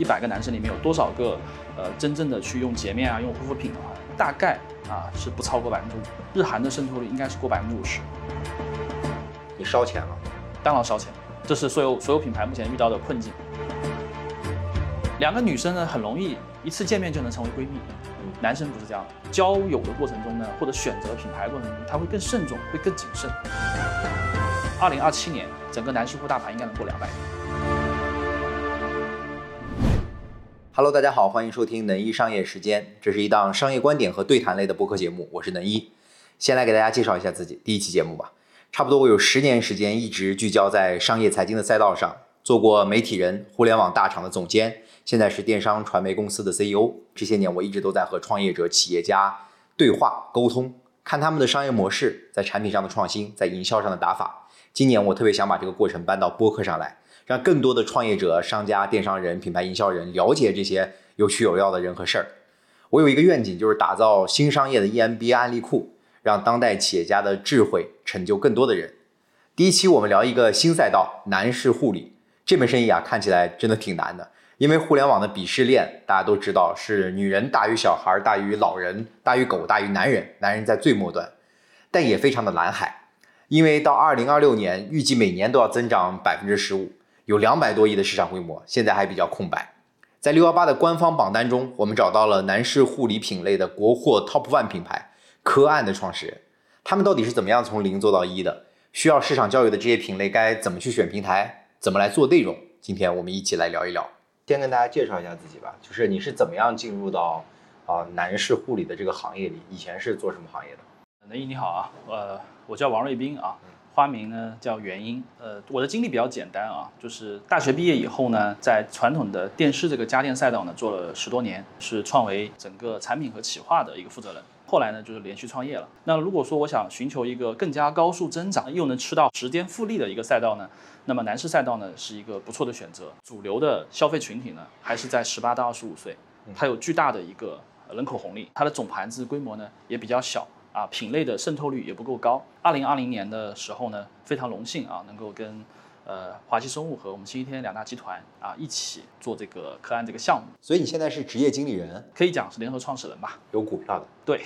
一百个男生里面有多少个，呃，真正的去用洁面啊，用护肤品的话，大概啊是不超过百分之五。日韩的渗透率应该是过百分之五十。你烧钱了？当然烧钱，这是所有所有品牌目前遇到的困境。两个女生呢，很容易一次见面就能成为闺蜜。男生不是这样，交友的过程中呢，或者选择品牌过程中，他会更慎重，会更谨慎。二零二七年，整个男士护大盘应该能过两百亿。Hello，大家好，欢迎收听能一商业时间，这是一档商业观点和对谈类的播客节目，我是能一。先来给大家介绍一下自己，第一期节目吧。差不多我有十年时间一直聚焦在商业财经的赛道上，做过媒体人、互联网大厂的总监，现在是电商传媒公司的 CEO。这些年我一直都在和创业者、企业家对话沟通，看他们的商业模式，在产品上的创新，在营销上的打法。今年我特别想把这个过程搬到播客上来。让更多的创业者、商家、电商人、品牌营销人了解这些有趣有料的人和事儿。我有一个愿景，就是打造新商业的 EMBA 案例库，让当代企业家的智慧成就更多的人。第一期我们聊一个新赛道——男士护理。这门生意啊，看起来真的挺难的，因为互联网的鄙视链，大家都知道是女人大于小孩，大于老人，大于狗，大于男人，男人在最末端，但也非常的蓝海，因为到二零二六年，预计每年都要增长百分之十五。有两百多亿的市场规模，现在还比较空白。在六幺八的官方榜单中，我们找到了男士护理品类的国货 Top One 品牌科岸的创始人。他们到底是怎么样从零做到一的？需要市场教育的这些品类该怎么去选平台？怎么来做内容？今天我们一起来聊一聊。先跟大家介绍一下自己吧，就是你是怎么样进入到啊男士护理的这个行业里？以前是做什么行业的？能毅你好啊，呃，我叫王瑞斌啊。花名呢叫元英，呃，我的经历比较简单啊，就是大学毕业以后呢，在传统的电视这个家电赛道呢做了十多年，是创维整个产品和企划的一个负责人。后来呢，就是连续创业了。那如果说我想寻求一个更加高速增长又能吃到时间复利的一个赛道呢，那么男士赛道呢是一个不错的选择。主流的消费群体呢还是在十八到二十五岁，它有巨大的一个人口红利，它的总盘子规模呢也比较小。啊，品类的渗透率也不够高。二零二零年的时候呢，非常荣幸啊，能够跟呃华西生物和我们星期天两大集团啊一起做这个科安这个项目。所以你现在是职业经理人，可以讲是联合创始人吧？有股票的，对，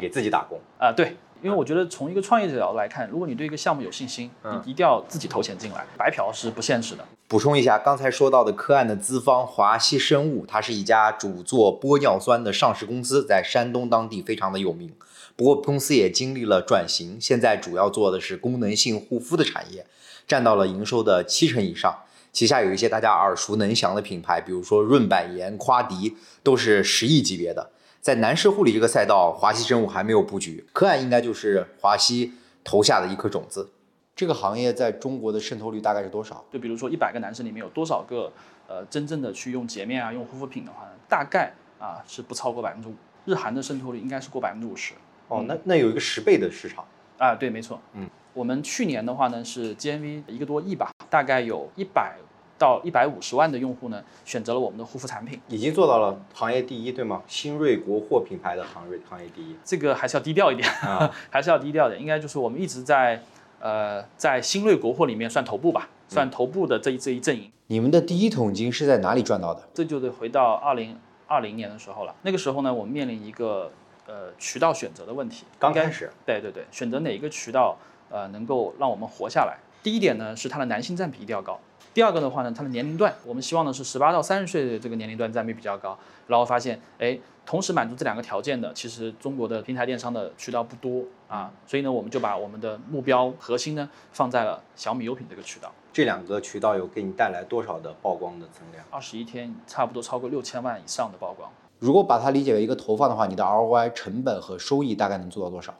给自己打工啊，对。因为我觉得从一个创业者角度来看，如果你对一个项目有信心，你一定要自己投钱进来，白嫖是不现实的。补充一下，刚才说到的科案的资方华西生物，它是一家主做玻尿酸的上市公司，在山东当地非常的有名。不过公司也经历了转型，现在主要做的是功能性护肤的产业，占到了营收的七成以上。旗下有一些大家耳熟能详的品牌，比如说润百颜、夸迪，都是十亿级别的。在男士护理这个赛道，华西生物还没有布局，科爱应该就是华西投下的一颗种子。这个行业在中国的渗透率大概是多少？就比如说一百个男生里面有多少个，呃，真正的去用洁面啊、用护肤品的话呢，大概啊是不超过百分之五。日韩的渗透率应该是过百分之五十。哦，那那有一个十倍的市场啊？对，没错。嗯，我们去年的话呢是 GMV 一个多亿吧，大概有一百。到一百五十万的用户呢，选择了我们的护肤产品，已经做到了行业第一，对吗？新锐国货品牌的行业行业第一，这个还是要低调一点啊，还是要低调点。应该就是我们一直在，呃，在新锐国货里面算头部吧，算头部的这一这一阵营。你们的第一桶金是在哪里赚到的？这就得回到二零二零年的时候了。那个时候呢，我们面临一个呃渠道选择的问题。刚开始，对对对，选择哪一个渠道，呃，能够让我们活下来。第一点呢，是它的男性占比一定要高。第二个的话呢，它的年龄段，我们希望的是十八到三十岁的这个年龄段占比比较高。然后发现，哎，同时满足这两个条件的，其实中国的平台电商的渠道不多啊。所以呢，我们就把我们的目标核心呢放在了小米优品这个渠道。这两个渠道有给你带来多少的曝光的增量？二十一天，差不多超过六千万以上的曝光。如果把它理解为一个投放的话，你的 ROI 成本和收益大概能做到多少？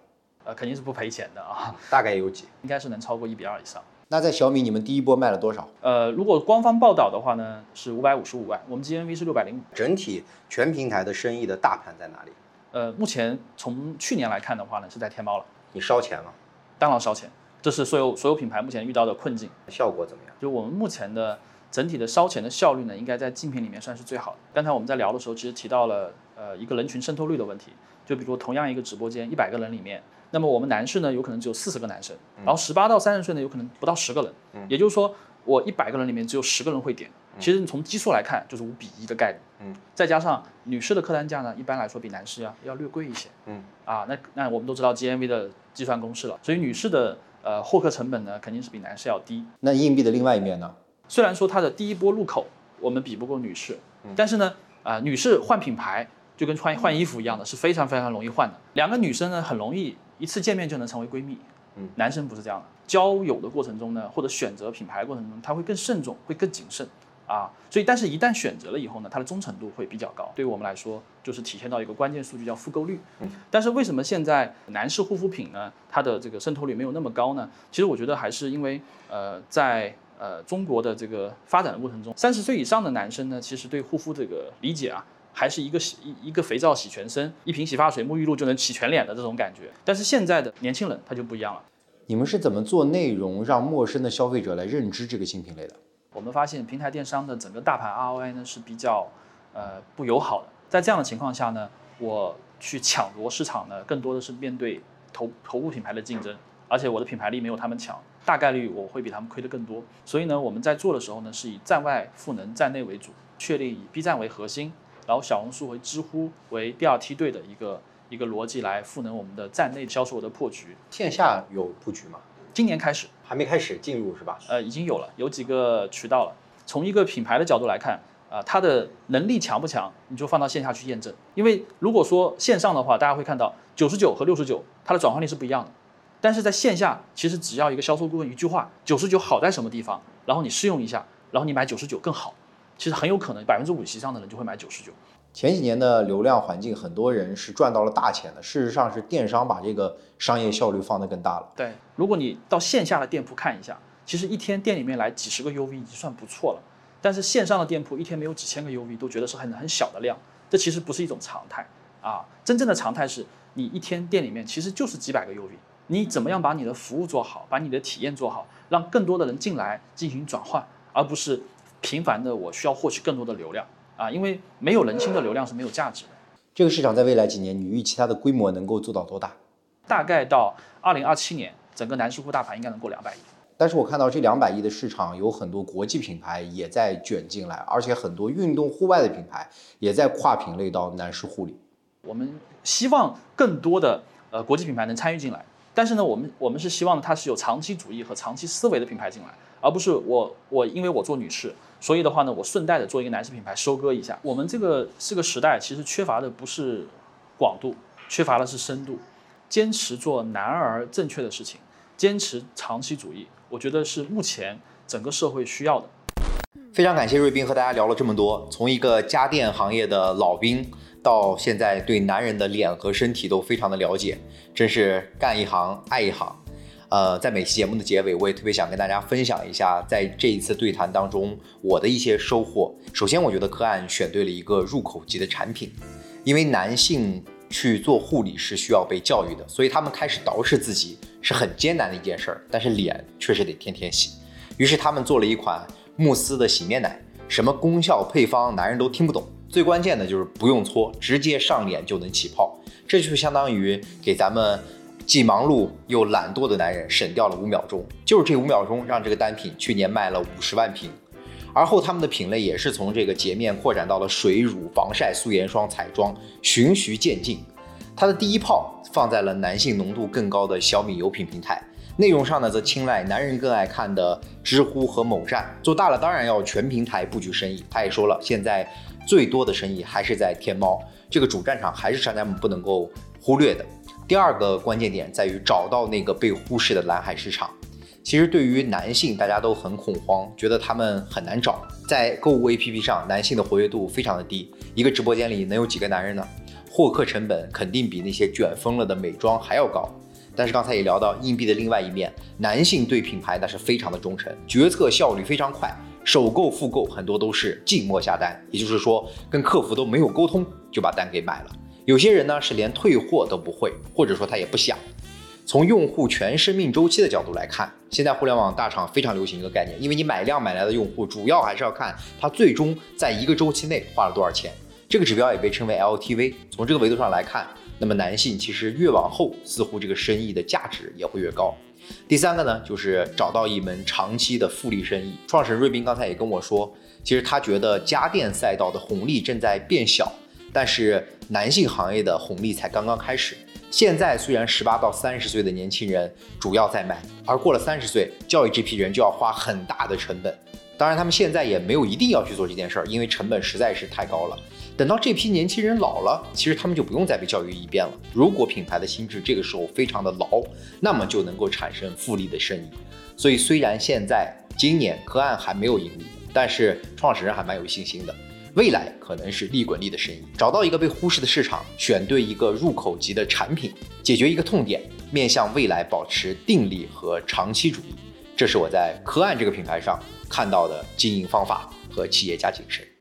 呃，肯定是不赔钱的啊。大概有几？应该是能超过一比二以上。那在小米，你们第一波卖了多少？呃，如果官方报道的话呢，是五百五十五万，我们 GMV 是六百零五。整体全平台的生意的大盘在哪里？呃，目前从去年来看的话呢，是在天猫了。你烧钱了？当然烧钱，这是所有所有品牌目前遇到的困境。效果怎么样？就我们目前的整体的烧钱的效率呢，应该在竞品里面算是最好的。刚才我们在聊的时候，其实提到了呃一个人群渗透率的问题，就比如同样一个直播间，一百个人里面。那么我们男士呢，有可能只有四十个男生，然后十八到三十岁呢，有可能不到十个人。也就是说，我一百个人里面只有十个人会点，其实你从基数来看就是五比一的概率。嗯，再加上女士的客单价呢，一般来说比男士要要略贵一些。嗯，啊，那那我们都知道 GMV 的计算公式了，所以女士的呃获客成本呢肯定是比男士要低。那硬币的另外一面呢？虽然说它的第一波入口我们比不过女士，但是呢，啊、女士换品牌就跟穿换衣服一样的，是非常非常容易换的。两个女生呢，很容易一次见面就能成为闺蜜。嗯，男生不是这样的，交友的过程中呢，或者选择品牌的过程中，他会更慎重，会更谨慎啊。所以，但是一旦选择了以后呢，它的忠诚度会比较高。对于我们来说，就是体现到一个关键数据叫复购率。嗯，但是为什么现在男士护肤品呢，它的这个渗透率没有那么高呢？其实我觉得还是因为呃，在呃中国的这个发展的过程中，三十岁以上的男生呢，其实对护肤这个理解啊。还是一个洗一一个肥皂洗全身，一瓶洗发水、沐浴露就能洗全脸的这种感觉。但是现在的年轻人他就不一样了。你们是怎么做内容让陌生的消费者来认知这个新品类的？我们发现平台电商的整个大盘 ROI 呢是比较呃不友好的。在这样的情况下呢，我去抢夺市场呢，更多的是面对头头部品牌的竞争，而且我的品牌力没有他们强，大概率我会比他们亏得更多。所以呢，我们在做的时候呢，是以站外赋能站内为主，确立以 B 站为核心，然后小红书和知乎为第二梯队的一个一个逻辑来赋能我们的站内销售的破局。线下有布局吗？今年开始，还没开始进入是吧？呃，已经有了，有几个渠道了。从一个品牌的角度来看，啊、它的能力强不强，你就放到线下去验证。因为如果说线上的话，大家会看到九十九和六十九，它的转化率是不一样的。但是在线下，其实只要一个销售顾问一句话，九十九好在什么地方，然后你试用一下，然后你买九十九更好，其实很有可能百分之五十以上的人就会买九十九。前几年的流量环境，很多人是赚到了大钱的。事实上是电商把这个商业效率放得更大了。对，如果你到线下的店铺看一下，其实一天店里面来几十个 UV 已经算不错了。但是线上的店铺一天没有几千个 UV 都觉得是很很小的量，这其实不是一种常态啊。真正的常态是你一天店里面其实就是几百个 UV，你怎么样把你的服务做好，把你的体验做好，让更多的人进来进行转换，而不是频繁的我需要获取更多的流量啊，因为没有人心的流量是没有价值的。这个市场在未来几年，你预期它的规模能够做到多大？大概到二零二七年，整个男士护大盘应该能过两百亿。但是我看到这两百亿的市场有很多国际品牌也在卷进来，而且很多运动户外的品牌也在跨品类到男士护理。我们希望更多的呃国际品牌能参与进来，但是呢，我们我们是希望它是有长期主义和长期思维的品牌进来，而不是我我因为我做女士，所以的话呢，我顺带的做一个男士品牌收割一下。我们这个这个时代其实缺乏的不是广度，缺乏的是深度，坚持做男儿正确的事情，坚持长期主义，我觉得是目前整个社会需要的。非常感谢瑞斌和大家聊了这么多，从一个家电行业的老兵到现在对男人的脸和身体都非常的了解，真是干一行爱一行。呃，在每期节目的结尾，我也特别想跟大家分享一下，在这一次对谈当中我的一些收获。首先，我觉得科案选对了一个入口级的产品，因为男性去做护理是需要被教育的，所以他们开始捯饬自己是很艰难的一件事儿，但是脸确实得天天洗。于是他们做了一款慕斯的洗面奶，什么功效配方男人都听不懂，最关键的就是不用搓，直接上脸就能起泡，这就相当于给咱们既忙碌又懒惰的男人省掉了五秒钟，就是这五秒钟让这个单品去年卖了五十万瓶。而后他们的品类也是从这个洁面扩展到了水乳、防晒、素颜霜、彩妆，循序渐进。它的第一炮放在了男性浓度更高的小米油品平台，内容上呢则青睐男人更爱看的知乎和某站。做大了当然要全平台布局生意。他也说了，现在最多的生意还是在天猫，这个主战场还是商家们不能够忽略的。第二个关键点在于找到那个被忽视的蓝海市场。其实对于男性，大家都很恐慌，觉得他们很难找。在购物 APP 上，男性的活跃度非常的低，一个直播间里能有几个男人呢？获客成本肯定比那些卷疯了的美妆还要高。但是刚才也聊到硬币的另外一面，男性对品牌那是非常的忠诚，决策效率非常快，首购复购很多都是静默下单，也就是说跟客服都没有沟通就把单给买了。有些人呢是连退货都不会，或者说他也不想。从用户全生命周期的角度来看，现在互联网大厂非常流行一个概念，因为你买量买来的用户，主要还是要看他最终在一个周期内花了多少钱。这个指标也被称为 LTV。从这个维度上来看，那么男性其实越往后，似乎这个生意的价值也会越高。第三个呢，就是找到一门长期的复利生意。创始人瑞斌刚才也跟我说，其实他觉得家电赛道的红利正在变小，但是男性行业的红利才刚刚开始。现在虽然十八到三十岁的年轻人主要在买，而过了三十岁，教育这批人就要花很大的成本。当然，他们现在也没有一定要去做这件事儿，因为成本实在是太高了。等到这批年轻人老了，其实他们就不用再被教育一遍了。如果品牌的心智这个时候非常的牢，那么就能够产生复利的生意。所以，虽然现在今年科案还没有盈利，但是创始人还蛮有信心的。未来可能是利滚利的生意，找到一个被忽视的市场，选对一个入口级的产品，解决一个痛点，面向未来保持定力和长期主义，这是我在科案这个品牌上看到的经营方法和企业家精神。